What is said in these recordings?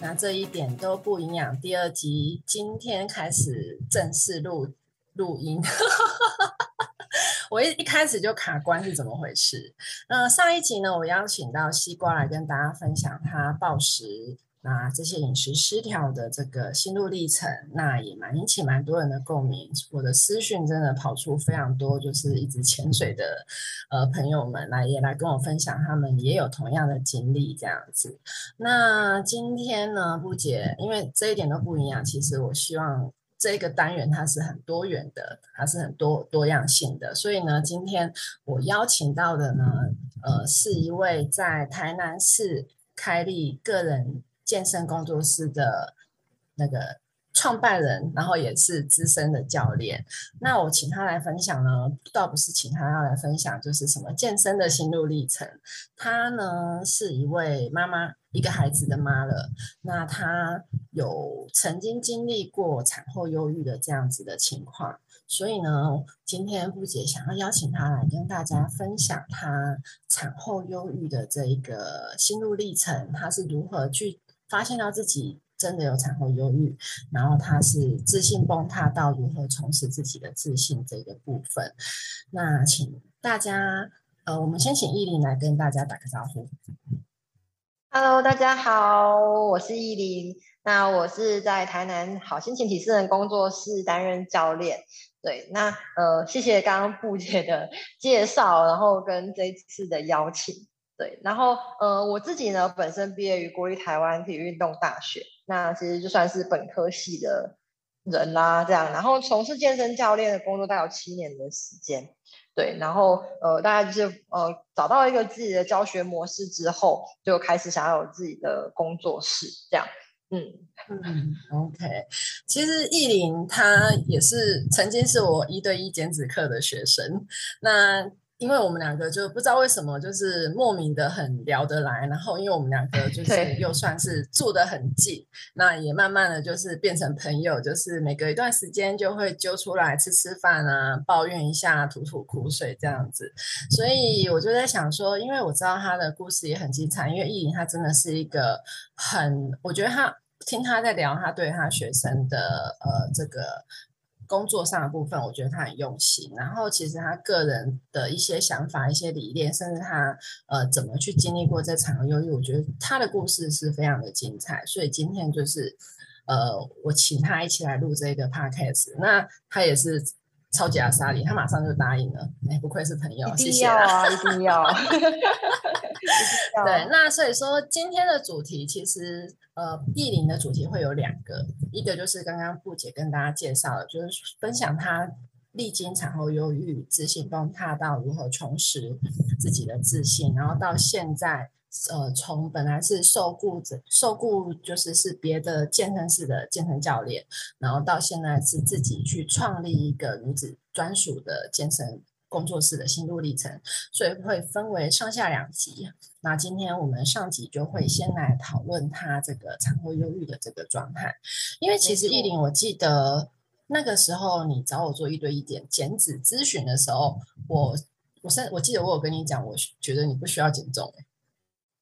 那这一点都不营养。第二集今天开始正式录录音，我一一开始就卡关是怎么回事？那上一集呢，我邀请到西瓜来跟大家分享他暴食。那这些饮食失调的这个心路历程，那也蛮引起蛮多人的共鸣。我的私讯真的跑出非常多，就是一直潜水的呃朋友们来也来跟我分享，他们也有同样的经历这样子。那今天呢，布姐，因为这一点都不一样，其实我希望这个单元它是很多元的，它是很多多样性的。所以呢，今天我邀请到的呢，呃，是一位在台南市开立个人。健身工作室的那个创办人，然后也是资深的教练。那我请他来分享呢，倒不是请他要来分享，就是什么健身的心路历程。他呢是一位妈妈，一个孩子的妈了。那他有曾经经历过产后忧郁的这样子的情况，所以呢，今天布姐想要邀请他来跟大家分享他产后忧郁的这一个心路历程，他是如何去。发现到自己真的有产后忧郁，然后他是自信崩塌到如何重拾自己的自信这个部分。那请大家，呃，我们先请艺林来跟大家打个招呼。Hello，大家好，我是艺林。那我是在台南好心情体适能工作室担任教练。对，那呃，谢谢刚刚布姐的介绍，然后跟这次的邀请。对，然后呃，我自己呢，本身毕业于国立台湾体育运动大学，那其实就算是本科系的人啦，这样，然后从事健身教练的工作，大概有七年的时间。对，然后呃，大概就是呃，找到一个自己的教学模式之后，就开始想要有自己的工作室，这样。嗯嗯，OK，其实艺林他也是曾经是我一对一减脂课的学生，那。因为我们两个就不知道为什么，就是莫名的很聊得来，然后因为我们两个 就是又算是住得很近，那也慢慢的就是变成朋友，就是每隔一段时间就会揪出来吃吃饭啊，抱怨一下，吐吐苦水这样子。所以我就在想说，因为我知道他的故事也很精彩，因为艺林他真的是一个很，我觉得他听他在聊他对他学生的呃这个。工作上的部分，我觉得他很用心。然后，其实他个人的一些想法、一些理念，甚至他呃怎么去经历过这场忧郁，我觉得他的故事是非常的精彩。所以今天就是呃，我请他一起来录这个 podcast。那他也是。超级阿莎莉，他马上就答应了。哎，不愧是朋友，谢谢啊，一定要。对，那所以说今天的主题其实呃，地灵的主题会有两个，一个就是刚刚布姐跟大家介绍的，就是分享她历经产后忧郁、自信崩塌到如何重拾自己的自信，然后到现在。呃，从本来是受雇者，受雇就是是别的健身室的健身教练，然后到现在是自己去创立一个女子专属的健身工作室的心路历程，所以会分为上下两集。那今天我们上集就会先来讨论他这个产后忧郁的这个状态，因为其实艺林，我记得那个时候你找我做一对一点减脂咨询的时候，我我甚我记得我有跟你讲，我觉得你不需要减重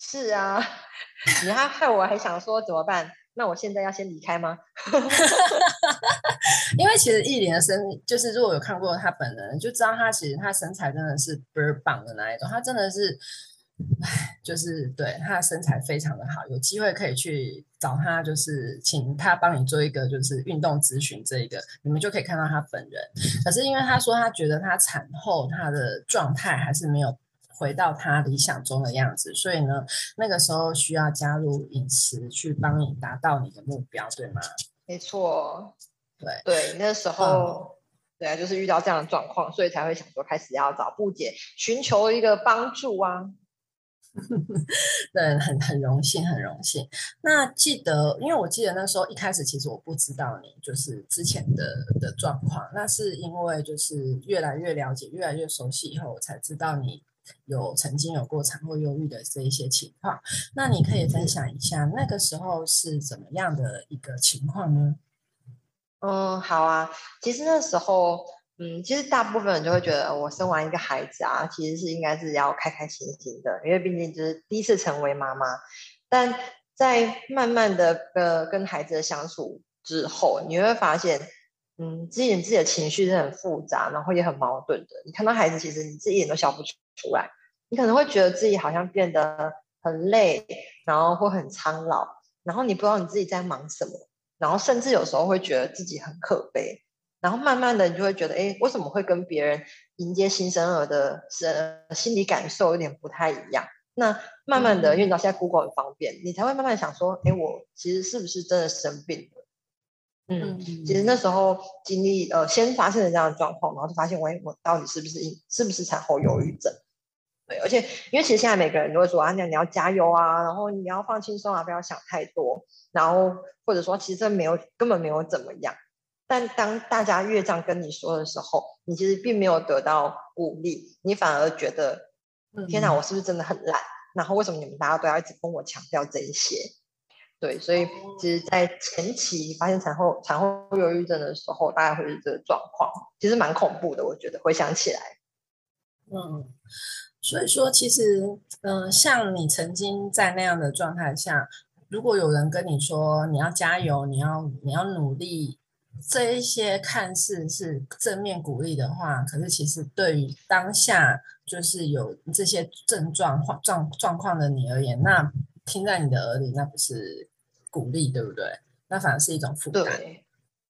是啊，你还害我还想说怎么办？那我现在要先离开吗？因为其实艺林的身，就是如果有看过他本人，就知道他其实他身材真的是倍儿棒的那一种。他真的是，唉，就是对他的身材非常的好。有机会可以去找他，就是请他帮你做一个就是运动咨询，这一个你们就可以看到他本人。可是因为他说他觉得他产后他的状态还是没有。回到他理想中的样子，所以呢，那个时候需要加入饮食去帮你达到你的目标，对吗？没错，对对，那时候对啊，就是遇到这样的状况，所以才会想说开始要找布姐寻求一个帮助啊。对，很很荣幸，很荣幸。那记得，因为我记得那时候一开始其实我不知道你就是之前的的状况，那是因为就是越来越了解，越来越熟悉以后，我才知道你。有曾经有过产后忧郁的这一些情况，那你可以分享一下那个时候是怎么样的一个情况呢？嗯，好啊。其实那时候，嗯，其实大部分人就会觉得，我生完一个孩子啊，其实是应该是要开开心心的，因为毕竟就是第一次成为妈妈。但在慢慢的呃跟孩子的相处之后，你会发现，嗯，自己自己的情绪是很复杂，然后也很矛盾的。你看到孩子，其实你自己一点都笑不出来，你可能会觉得自己好像变得很累，然后会很苍老，然后你不知道你自己在忙什么，然后甚至有时候会觉得自己很可悲，然后慢慢的你就会觉得，哎，为什么会跟别人迎接新生儿的生心理感受有点不太一样？那慢慢的，因为你知道现在 Google 很方便，你才会慢慢想说，哎，我其实是不是真的生病了？嗯，其实那时候经历呃，先发现了这样的状况，然后就发现，喂，我到底是不是是不是产后忧郁症？对，而且因为其实现在每个人都会说啊，那你要加油啊，然后你要放轻松啊，不要想太多，然后或者说其实没有根本没有怎么样。但当大家越这样跟你说的时候，你其实并没有得到鼓励，你反而觉得。天哪，我是不是真的很烂？然后为什么你们大家都要一直跟我强调这一些？对，所以其实，在前期发现产后产后忧郁症的时候，大概会是这个状况，其实蛮恐怖的。我觉得回想起来，嗯，所以说其实，嗯，像你曾经在那样的状态下，如果有人跟你说你要加油，你要你要努力。这一些看似是正面鼓励的话，可是其实对于当下就是有这些症状状状况的你而言，那听在你的耳里，那不是鼓励，对不对？那反而是一种负担。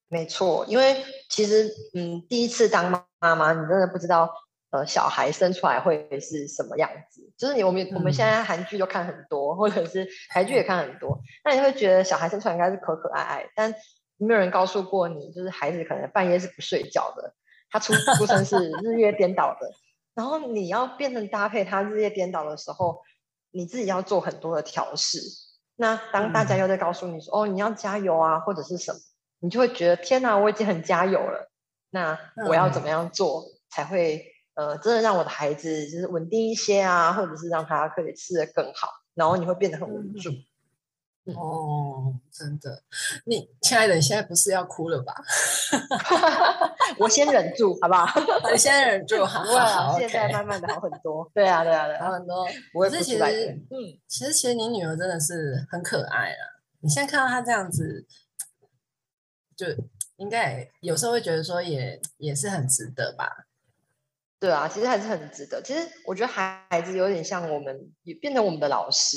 没错。因为其实，嗯，第一次当妈妈，你真的不知道，呃，小孩生出来会是什么样子。就是你，我们我们现在韩剧都看很多，或者是 台剧也看很多，那你会觉得小孩生出来应该是可可爱爱，但。没有人告诉过你，就是孩子可能半夜是不睡觉的，他出出生是日夜颠倒的，然后你要变成搭配他日夜颠倒的时候，你自己要做很多的调试。那当大家又在告诉你说，哦，你要加油啊，或者是什么，你就会觉得天哪，我已经很加油了。那我要怎么样做才会呃，真的让我的孩子就是稳定一些啊，或者是让他可以吃的更好，然后你会变得很无助。哦，真的，你亲爱的，你现在不是要哭了吧？我先忍住，好不好？我先忍住，好，好，现在慢慢的好很多。对啊，对啊，对，好很多。我是其实，嗯，其实其实你女儿真的是很可爱啊。你现在看到她这样子，就应该有时候会觉得说，也也是很值得吧？对啊，其实还是很值得。其实我觉得孩子有点像我们，也变成我们的老师。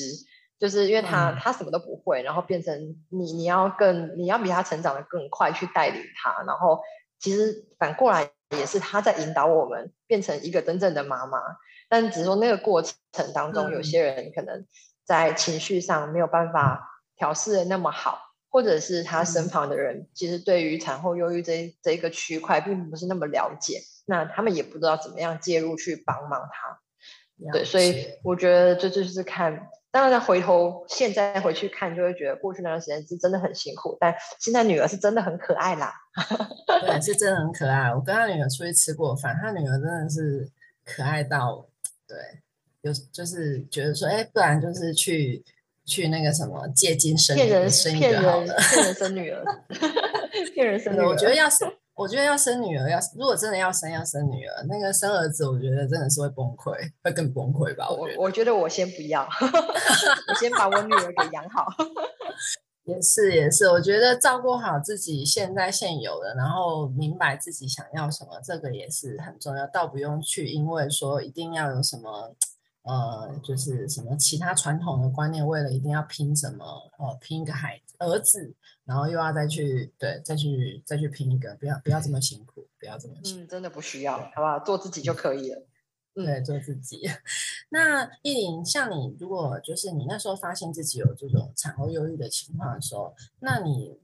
就是因为他他什么都不会，然后变成你你要更你要比他成长的更快去带领他，然后其实反过来也是他在引导我们变成一个真正的妈妈。但只是说那个过程当中，有些人可能在情绪上没有办法调试的那么好，或者是他身旁的人其实对于产后忧郁这这一个区块并不是那么了解，那他们也不知道怎么样介入去帮忙他。对，所以我觉得这就是看。当然，回头现在回去看，就会觉得过去那段时间是真的很辛苦。但现在女儿是真的很可爱啦，对，是真的很可爱。我跟他女儿出去吃过饭，他女儿真的是可爱到，对，有就是觉得说，哎，不然就是去去那个什么借精生骗人生一个好了，骗人生女儿，骗人生女儿。我觉得要生。我觉得要生女儿，要如果真的要生，要生女儿。那个生儿子，我觉得真的是会崩溃，会更崩溃吧。我我觉得我先不要，我先把我女儿给养好。也是也是，我觉得照顾好自己现在现有的，然后明白自己想要什么，这个也是很重要。倒不用去因为说一定要有什么。呃，就是什么其他传统的观念，为了一定要拼什么，呃，拼一个孩子儿子，然后又要再去对，再去再去拼一个，不要不要这么辛苦，不要这么辛苦，嗯，真的不需要，好不好？做自己就可以了，对，做自己。那依林，像你，如果就是你那时候发现自己有这种产后忧郁的情况的时候，那你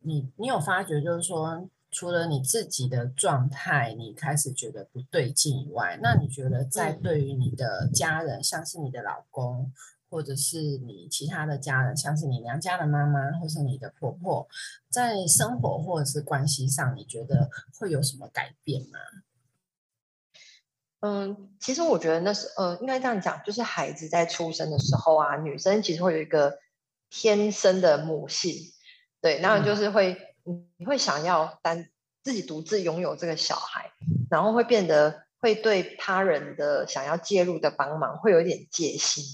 你你有发觉，就是说。除了你自己的状态，你开始觉得不对劲以外，那你觉得在对于你的家人，像是你的老公，或者是你其他的家人，像是你娘家的妈妈，或是你的婆婆，在生活或者是关系上，你觉得会有什么改变吗？嗯，其实我觉得那是呃，应该这样讲，就是孩子在出生的时候啊，女生其实会有一个天生的母性，对，然后就是会。你会想要单自己独自拥有这个小孩，然后会变得会对他人的想要介入的帮忙会有一点戒心，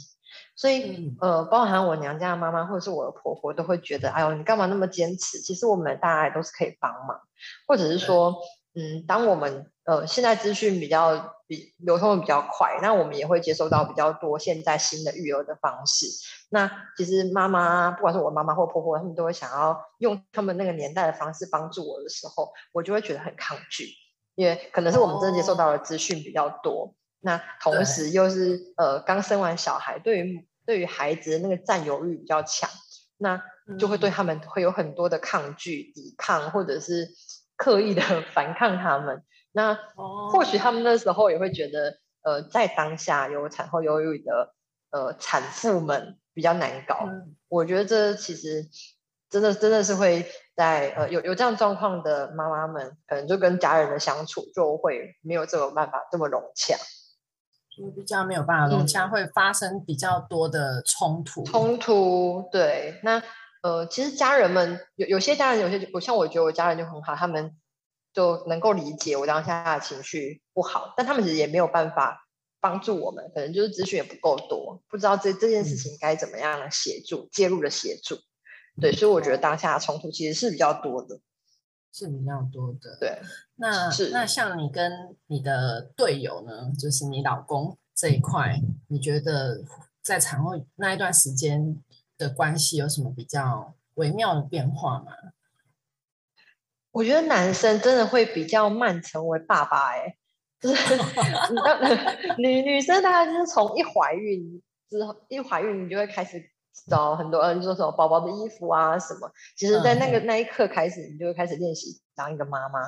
所以呃，包含我娘家的妈妈或者是我的婆婆都会觉得，哎呦，你干嘛那么坚持？其实我们大家都是可以帮忙，或者是说，嗯，当我们呃现在资讯比较比流通的比较快，那我们也会接收到比较多现在新的育儿的方式。那其实妈妈，不管是我妈妈或婆婆，他们都会想要用他们那个年代的方式帮助我的时候，我就会觉得很抗拒。因为可能是我们真的接受到的资讯比较多，那同时又是呃刚生完小孩，对于对于孩子的那个占有欲比较强，那就会对他们会有很多的抗拒、抵抗，或者是刻意的反抗他们。那或许他们那时候也会觉得，呃，在当下有产后忧郁的呃产妇们比较难搞。我觉得这其实。真的真的是会在呃有有这样状况的妈妈们，可能就跟家人的相处就会没有这种办法这么融洽，就比较没有办法融洽，会发生比较多的冲突。冲突对，那呃其实家人们有有些家人有些我像我觉得我家人就很好，他们就能够理解我当下的情绪不好，但他们其实也没有办法帮助我们，可能就是资讯也不够多，不知道这这件事情该怎么样协助介入的协助。对，所以我觉得当下冲突其实是比较多的，是比较多的。对，那那像你跟你的队友呢，就是你老公这一块，你觉得在产后那一段时间的关系有什么比较微妙的变化吗？我觉得男生真的会比较慢成为爸爸，哎，就是 女女生大概就是从一怀孕之后，一怀孕你就会开始。找很多人做什么宝宝的衣服啊什么，其实，在那个那一刻开始，你就会开始练习当一个妈妈。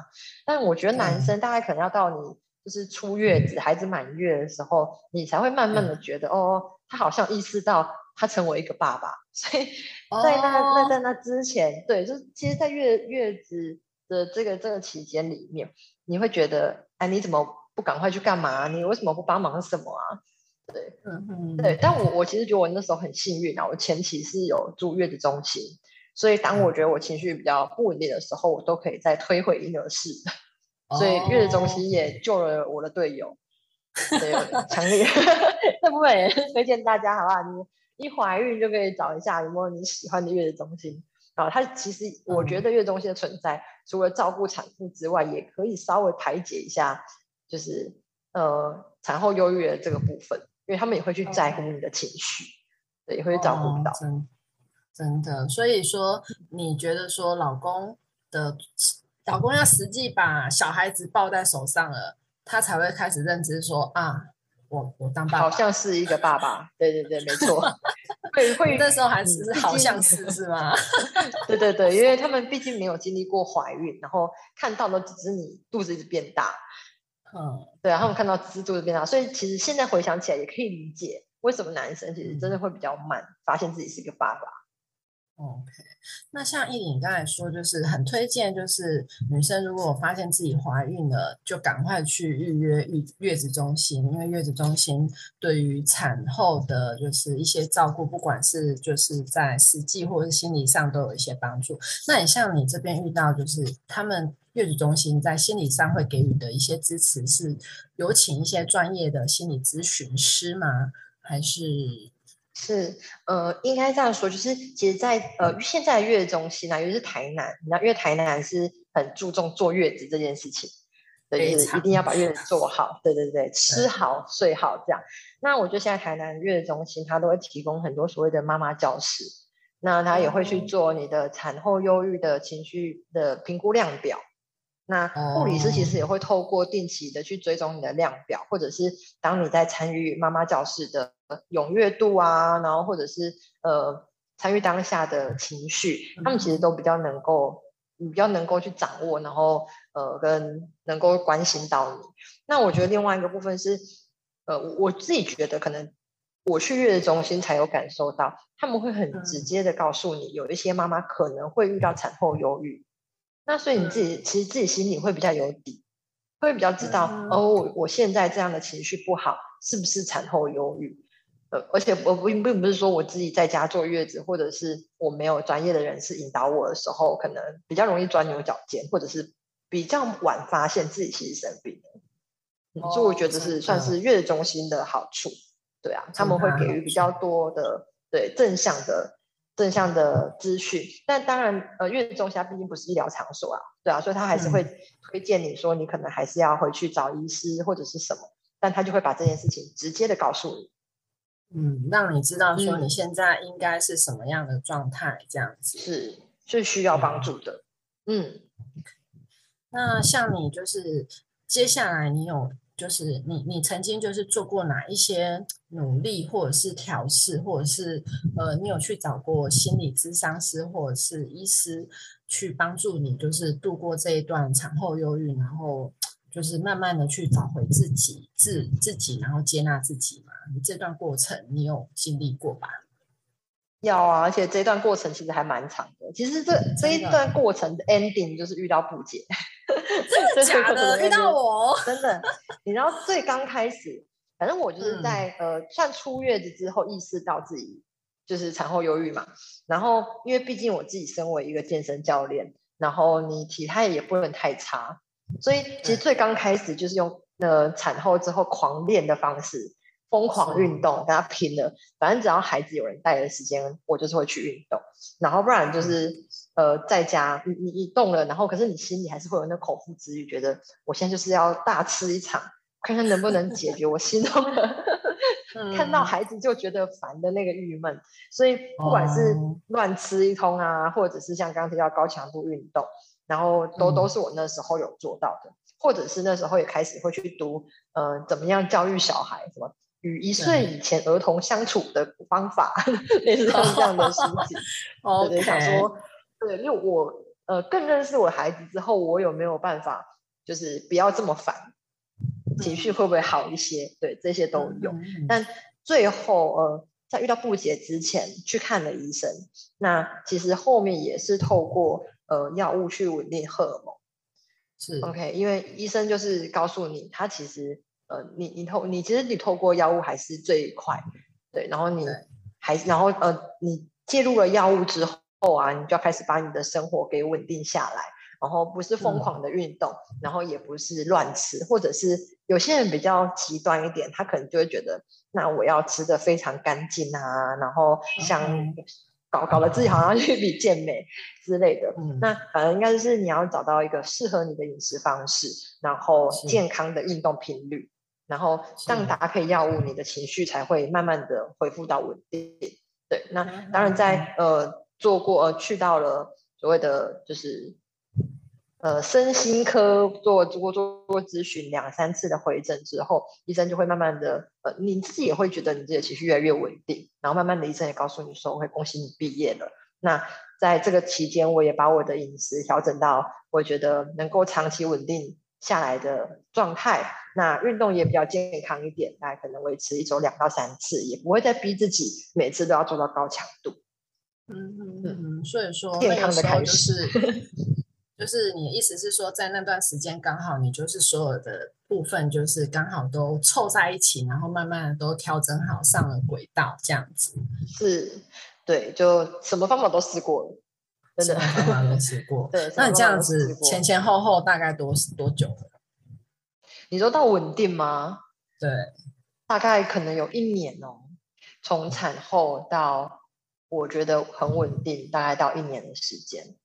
但我觉得男生大概可能要到你就是出月子、孩子满月的时候，你才会慢慢的觉得，哦，他好像意识到他成为一个爸爸。所以 在那那在那之前，对，就其实，在月月子的这个这个期间里面，你会觉得，哎，你怎么不赶快去干嘛？你为什么不帮忙什么啊？对，嗯嗯，对，但我我其实觉得我那时候很幸运啊，我前期是有住月子中心，所以当我觉得我情绪比较不稳定的时候，我都可以再推回婴儿室，所以月子中心也救了我的队友，对，强烈这部分也推荐大家，好不好？你一怀孕就可以找一下有没有你喜欢的月子中心啊，它其实我觉得月子中心的存在，除了照顾产妇之外，也可以稍微排解一下，就是呃产后忧郁的这个部分。因为他们也会去在乎你的情绪，对，也会照顾到。真真的，所以说你觉得说老公的老公要实际把小孩子抱在手上了，他才会开始认知说啊，我我当爸爸，好像是一个爸爸。对对对，没错。会 会那时候还是好像是是吗？对对对，因为他们毕竟没有经历过怀孕，然后看到的只是你肚子一直变大。嗯，对啊，他们看到只是肚子变大，所以其实现在回想起来也可以理解为什么男生其实真的会比较慢，发现自己是一个爸爸。OK，那像依琳刚才说，就是很推荐，就是女生如果发现自己怀孕了，就赶快去预约月月子中心，因为月子中心对于产后的就是一些照顾，不管是就是在实际或者是心理上都有一些帮助。那你像你这边遇到，就是他们。月子中心在心理上会给予的一些支持，是有请一些专业的心理咨询师吗？还是是呃，应该这样说，就是其实，在呃现在月子中心啊，尤其是台南，你知道，因为台南是很注重坐月子这件事情，对，就是一定要把月子做好，对对对，吃好睡好这样。那我觉得现在台南月子中心，它都会提供很多所谓的妈妈教室，那他也会去做你的产后忧郁的情绪的评估量表。那护理师其实也会透过定期的去追踪你的量表，或者是当你在参与妈妈教室的踊跃度啊，然后或者是呃参与当下的情绪，他们其实都比较能够，比较能够去掌握，然后呃跟能够关心到你。那我觉得另外一个部分是，呃我自己觉得可能我去月子中心才有感受到，他们会很直接的告诉你，有一些妈妈可能会遇到产后忧郁。那所以你自己其实自己心里会比较有底，会比较知道哦，我我现在这样的情绪不好，是不是产后忧郁？呃，而且我并并不是说我自己在家坐月子，或者是我没有专业的人士引导我的时候，可能比较容易钻牛角尖，或者是比较晚发现自己其实生病了。所以我觉得是算是月子中心的好处。对啊，他们会给予比较多的对正向的正向的资讯。但当然，呃，月子中心它毕竟不是医疗场所啊，对啊，所以他还是会推荐你说，你可能还是要回去找医师或者是什么，但他就会把这件事情直接的告诉你。嗯，让你知道说你现在应该是什么样的状态，这样子是是需要帮助的。嗯，那像你就是接下来你有就是你你曾经就是做过哪一些努力，或者是调试，或者是呃，你有去找过心理咨商师或者是医师去帮助你，就是度过这一段产后忧郁，然后。就是慢慢的去找回自己，自自己，然后接纳自己嘛。你这段过程你有经历过吧？要啊，而且这段过程其实还蛮长的。其实这这一段过程的 ending 就是遇到不解，真的 假的？遇到我？真的？你知道最刚开始，反正我就是在呃算出月子之后意识到自己就是产后忧郁嘛。然后因为毕竟我自己身为一个健身教练，然后你体态也不能太差。所以其实最刚开始就是用呃产后之后狂练的方式，疯狂运动，跟他拼了。反正只要孩子有人带的时间，我就是会去运动。然后不然就是呃在家，你你你动了，然后可是你心里还是会有那口腹之欲，觉得我现在就是要大吃一场，看看能不能解决 我心中的 看到孩子就觉得烦的那个郁闷。所以不管是乱吃一通啊，或者是像刚刚提到高强度运动。然后都都是我那时候有做到的，或者是那时候也开始会去读，呃，怎么样教育小孩，什么与一岁以前儿童相处的方法，类似像这样的书籍。对，想说，对，因为我呃更认识我孩子之后，我有没有办法，就是不要这么烦，情绪会不会好一些？对，这些都有。但最后呃，在遇到不解之前去看了医生，那其实后面也是透过。呃，药物去稳定荷尔蒙是 OK，因为医生就是告诉你，他其实呃，你你透你其实你透过药物还是最快对，然后你还然后呃，你介入了药物之后啊，你就要开始把你的生活给稳定下来，然后不是疯狂的运动，然后也不是乱吃，或者是有些人比较极端一点，他可能就会觉得，那我要吃的非常干净啊，然后像。搞搞得自己好像去比健美之类的，那反正应该是你要找到一个适合你的饮食方式，然后健康的运动频率，然后这样搭配药物，你的情绪才会慢慢的恢复到稳定。对，那当然在呃做过呃去到了所谓的就是。呃，身心科做做做做咨询两三次的回诊之后，医生就会慢慢的，呃，你自己也会觉得你自己的情绪越来越稳定，然后慢慢的医生也告诉你说，我会恭喜你毕业了。那在这个期间，我也把我的饮食调整到我觉得能够长期稳定下来的状态，那运动也比较健康一点，大概可能维持一周两到三次，也不会再逼自己每次都要做到高强度。嗯嗯嗯，所以说健康的开始。就是你的意思是说，在那段时间刚好你就是所有的部分就是刚好都凑在一起，然后慢慢的都调整好上了轨道，这样子。是，对，就什么方法都试过了，真的方法都试过。对，那你这样子前前后后大概多多久了？你说到稳定吗？对，大概可能有一年哦，从产后到我觉得很稳定，大概到一年的时间。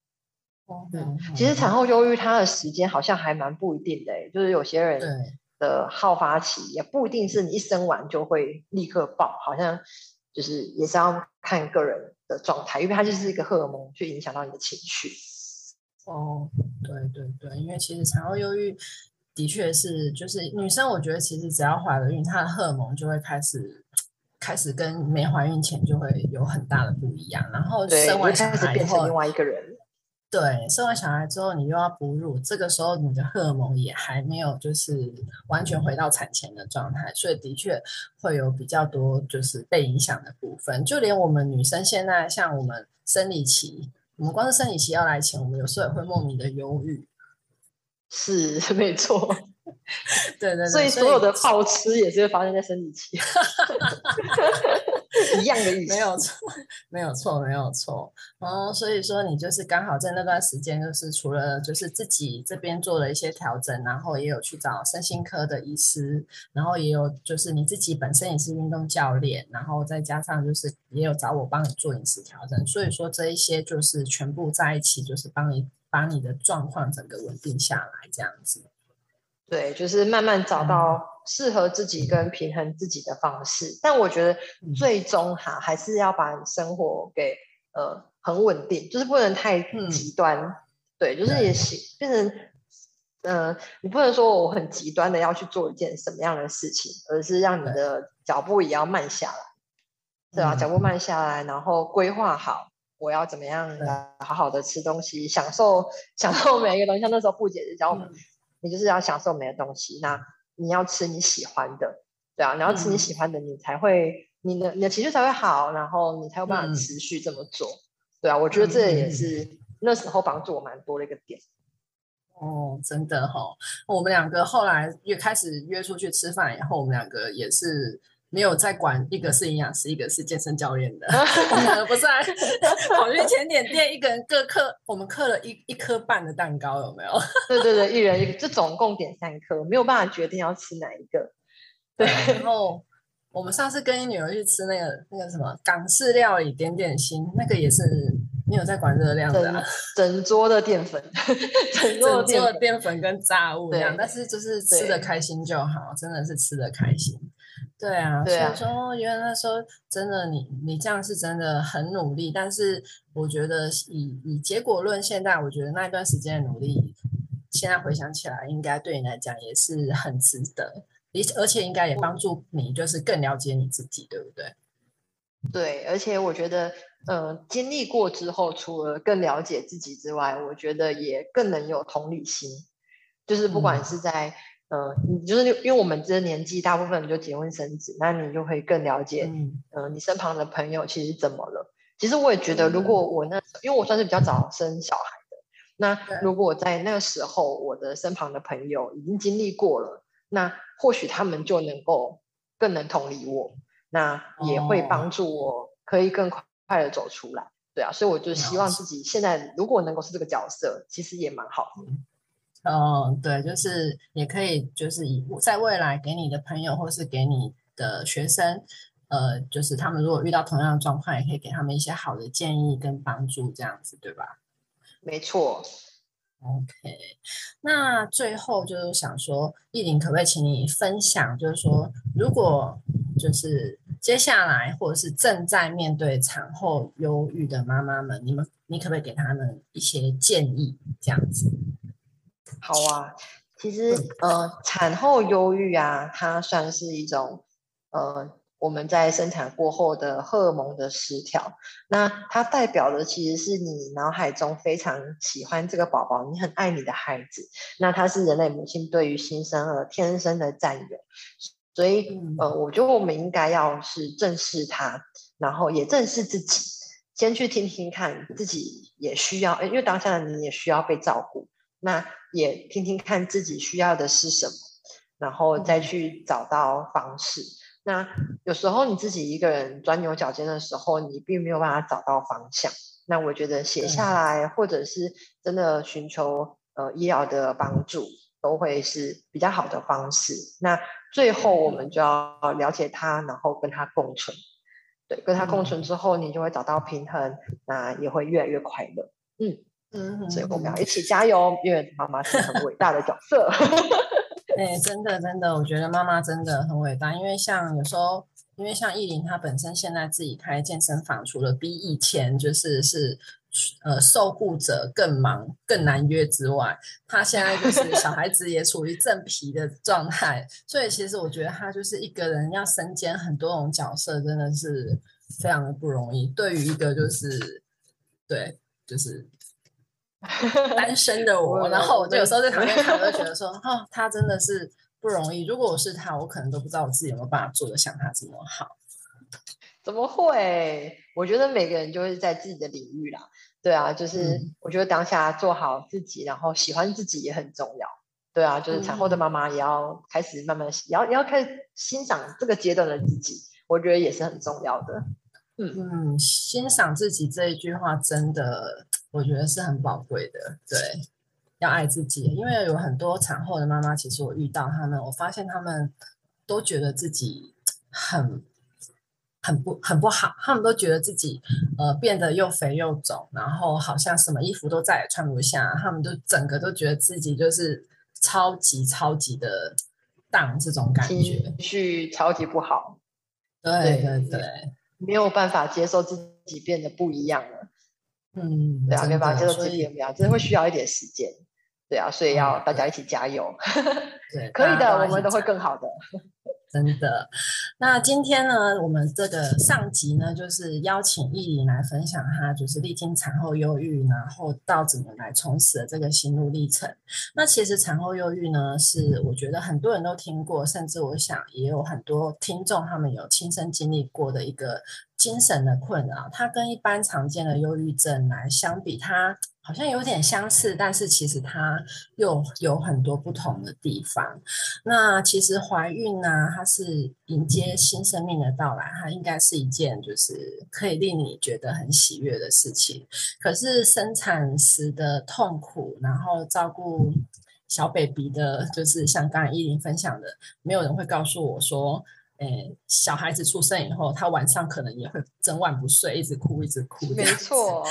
嗯，其实产后忧郁它的时间好像还蛮不一定的，就是有些人的好发期也不一定是你一生完就会立刻爆，好像就是也是要看个人的状态，因为它就是一个荷尔蒙去影响到你的情绪。哦，对对对，因为其实产后忧郁的确是，就是女生我觉得其实只要怀了孕，她的荷尔蒙就会开始开始跟没怀孕前就会有很大的不一样，然后生完小孩变成另外一个人。对，生完小孩之后，你又要哺乳，这个时候你的荷尔蒙也还没有就是完全回到产前的状态，所以的确会有比较多就是被影响的部分。就连我们女生现在，像我们生理期，我们光是生理期要来前，我们有时候也会莫名的忧郁。是 没错，对对，所以所有的好吃也是会发生在生理期。一样的意思，没有错，没有错，没有错。哦，所以说你就是刚好在那段时间，就是除了就是自己这边做了一些调整，然后也有去找身心科的医师，然后也有就是你自己本身也是运动教练，然后再加上就是也有找我帮你做饮食调整。所以说这一些就是全部在一起，就是帮你把你的状况整个稳定下来，这样子。对，就是慢慢找到适合自己跟平衡自己的方式。但我觉得最终哈，还是要把生活给呃很稳定，就是不能太极端。对，就是也行变成呃，你不能说我很极端的要去做一件什么样的事情，而是让你的脚步也要慢下来，对吧？脚步慢下来，然后规划好我要怎么样好好的吃东西，享受 享受每一个东西。像那时候布姐就教我们。你就是要享受美的东西，那你要吃你喜欢的，对啊，你要吃你喜欢的，你才会你的你的情绪才会好，然后你才有办法持续这么做，对啊，我觉得这也是那时候帮助我蛮多的一个点。哦，真的哈，我们两个后来约开始约出去吃饭以后，我们两个也是。没有在管，一个是营养师，一个是健身教练的。我们两个不是跑去甜点店，一个人各刻，我们刻了一一颗半的蛋糕，有没有？对对对，一人一，就总共点三颗，没有办法决定要吃哪一个。对，然后我们上次跟女儿去吃那个那个什么港式料理点点心，那个也是没有在管热量的，整桌的淀粉，整桌的淀粉跟炸物一样，但是就是吃的开心就好，真的是吃的开心。对啊，所以说原来那时候真的你你这样是真的很努力，但是我觉得以以结果论，现在我觉得那一段时间的努力，现在回想起来，应该对你来讲也是很值得，而而且应该也帮助你，就是更了解你自己，对不对？对，而且我觉得，呃，经历过之后，除了更了解自己之外，我觉得也更能有同理心，就是不管是在。呃，你就是因为我们这个年纪，大部分人就结婚生子，那你就会更了解，呃，你身旁的朋友其实怎么了。其实我也觉得，如果我那，因为我算是比较早生小孩的，那如果我在那个时候，我的身旁的朋友已经经历过了，那或许他们就能够更能同理我，那也会帮助我可以更快快的走出来。对啊，所以我就希望自己现在如果能够是这个角色，其实也蛮好的。嗯，对，就是也可以，就是以在未来给你的朋友或是给你的学生，呃，就是他们如果遇到同样的状况，也可以给他们一些好的建议跟帮助，这样子，对吧？没错。OK，那最后就是想说，艺林可不可以请你分享，就是说，如果就是接下来或者是正在面对产后忧郁的妈妈们，你们你可不可以给他们一些建议，这样子？好啊，其实呃，产后忧郁啊，它算是一种呃，我们在生产过后的荷尔蒙的失调。那它代表的其实是你脑海中非常喜欢这个宝宝，你很爱你的孩子。那它是人类母亲对于新生儿天生的占有。所以呃，我觉得我们应该要是正视它，然后也正视自己，先去听听看自己也需要，因为当下的你也需要被照顾。那也听听看自己需要的是什么，然后再去找到方式。那有时候你自己一个人钻牛角尖的时候，你并没有办法找到方向。那我觉得写下来，或者是真的寻求呃医疗的帮助，都会是比较好的方式。那最后我们就要了解他，然后跟他共存。对，跟他共存之后，你就会找到平衡，那也会越来越快乐。嗯。嗯，所以我们要一起加油，因为妈妈是很伟大的角色。哎，真的真的，我觉得妈妈真的很伟大。因为像有时候，因为像艺林她本身现在自己开健身房，除了比以前就是是呃受雇者更忙更难约之外，她现在就是小孩子也处于正皮的状态，所以其实我觉得她就是一个人要身兼很多种角色，真的是非常的不容易。对于一个就是对就是。单身的我，然后我就有时候在旁边看，我就觉得说，哦，他真的是不容易。如果我是他，我可能都不知道我自己有没有办法做的像他这么好。怎么会？我觉得每个人就是在自己的领域啦。对啊，就是我觉得当下做好自己，然后喜欢自己也很重要。对啊，就是产后的妈妈也要开始慢慢，也要也要开始欣赏这个阶段的自己，我觉得也是很重要的。嗯嗯，欣赏自己这一句话真的，我觉得是很宝贵的。对，要爱自己，因为有很多产后的妈妈，其实我遇到他们，我发现他们都觉得自己很很不很不好，他们都觉得自己呃变得又肥又肿，然后好像什么衣服都再也穿不下，他们都整个都觉得自己就是超级超级的荡这种感觉，情绪超级不好。对对对。没有办法接受自己变得不一样了，嗯，对啊，没办法接受自己也不一样，真的会需要一点时间，对啊，所以要大家一起加油，对，可以的，我们都会更好的。真的，那今天呢，我们这个上集呢，就是邀请艺玲来分享她就是历经产后忧郁，然后到怎么来重拾的这个心路历程。那其实产后忧郁呢，是我觉得很多人都听过，甚至我想也有很多听众他们有亲身经历过的一个精神的困扰。它跟一般常见的忧郁症来相比，它好像有点相似，但是其实它又有很多不同的地方。那其实怀孕呢，它是迎接新生命的到来，它应该是一件就是可以令你觉得很喜悦的事情。可是生产时的痛苦，然后照顾小 baby 的，就是像刚才依琳分享的，没有人会告诉我说，诶，小孩子出生以后，他晚上可能也会整晚不睡，一直哭，一直哭。没错。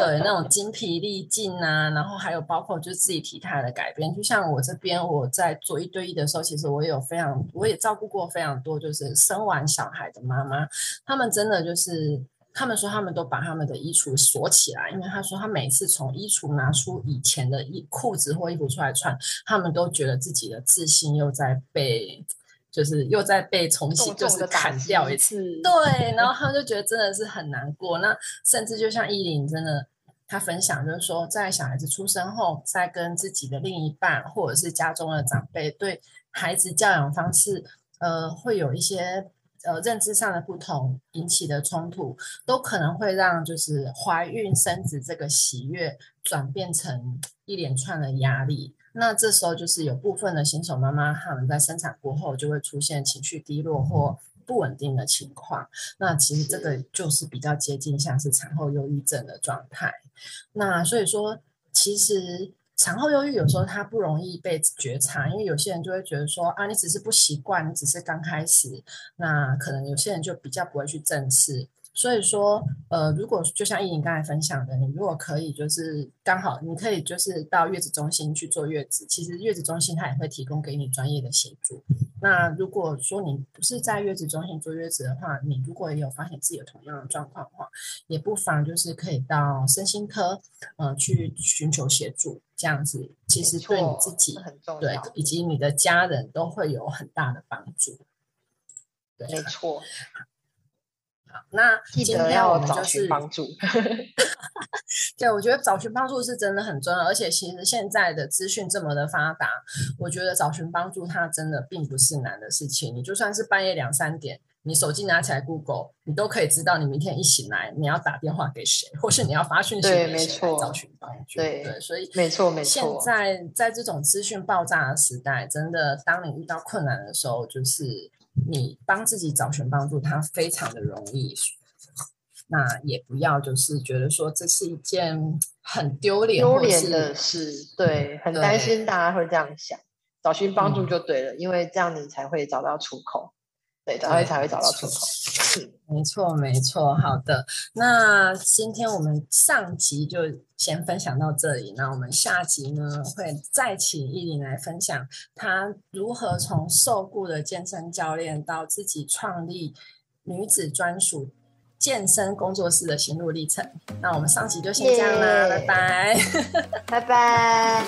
对，那种精疲力尽啊，然后还有包括就是自己体态的改变，就像我这边我在做一对一的时候，其实我有非常，我也照顾过非常多，就是生完小孩的妈妈，他们真的就是，他们说他们都把他们的衣橱锁起来，因为他说他每次从衣橱拿出以前的衣裤子或衣服出来穿，他们都觉得自己的自信又在被。就是又再被重新就是砍掉一次，对，然后他们就觉得真的是很难过。那甚至就像依琳真的，他分享就是说，在小孩子出生后，在跟自己的另一半或者是家中的长辈对孩子教养方式，呃，会有一些呃认知上的不同引起的冲突，都可能会让就是怀孕生子这个喜悦转变成一连串的压力。那这时候就是有部分的新手妈妈，她们在生产过后就会出现情绪低落或不稳定的情况。那其实这个就是比较接近像是产后忧郁症的状态。那所以说，其实产后忧郁有时候它不容易被觉察，因为有些人就会觉得说啊，你只是不习惯，你只是刚开始。那可能有些人就比较不会去正视。所以说，呃，如果就像依莹刚才分享的，你如果可以，就是刚好你可以就是到月子中心去做月子，其实月子中心它也会提供给你专业的协助。那如果说你不是在月子中心坐月子的话，你如果也有发现自己有同样的状况的话，也不妨就是可以到身心科，呃，去寻求协助。这样子其实对你自己对以及你的家人都会有很大的帮助。没错。那今天我们就是帮助。对，我觉得找寻帮助是真的很重要，而且其实现在的资讯这么的发达，我觉得找寻帮助它真的并不是难的事情。你就算是半夜两三点，你手机拿起来 Google，你都可以知道你明天一醒来你要打电话给谁，或是你要发讯息给谁来找寻帮助。对对，所以没错没错。现在在这种资讯爆炸的时代，真的当你遇到困难的时候，就是。你帮自己找寻帮助，它非常的容易。那也不要就是觉得说这是一件很丢脸、丢脸的事，对，很担心大家会这样想。找寻帮助就对了，因为这样你才会找到出口。对，才会才会找到出口。没错，没错。好的，那今天我们上集就先分享到这里。那我们下集呢，会再请依琳来分享她如何从受雇的健身教练到自己创立女子专属健身工作室的心路历程。那我们上集就先这样啦，拜拜，拜拜。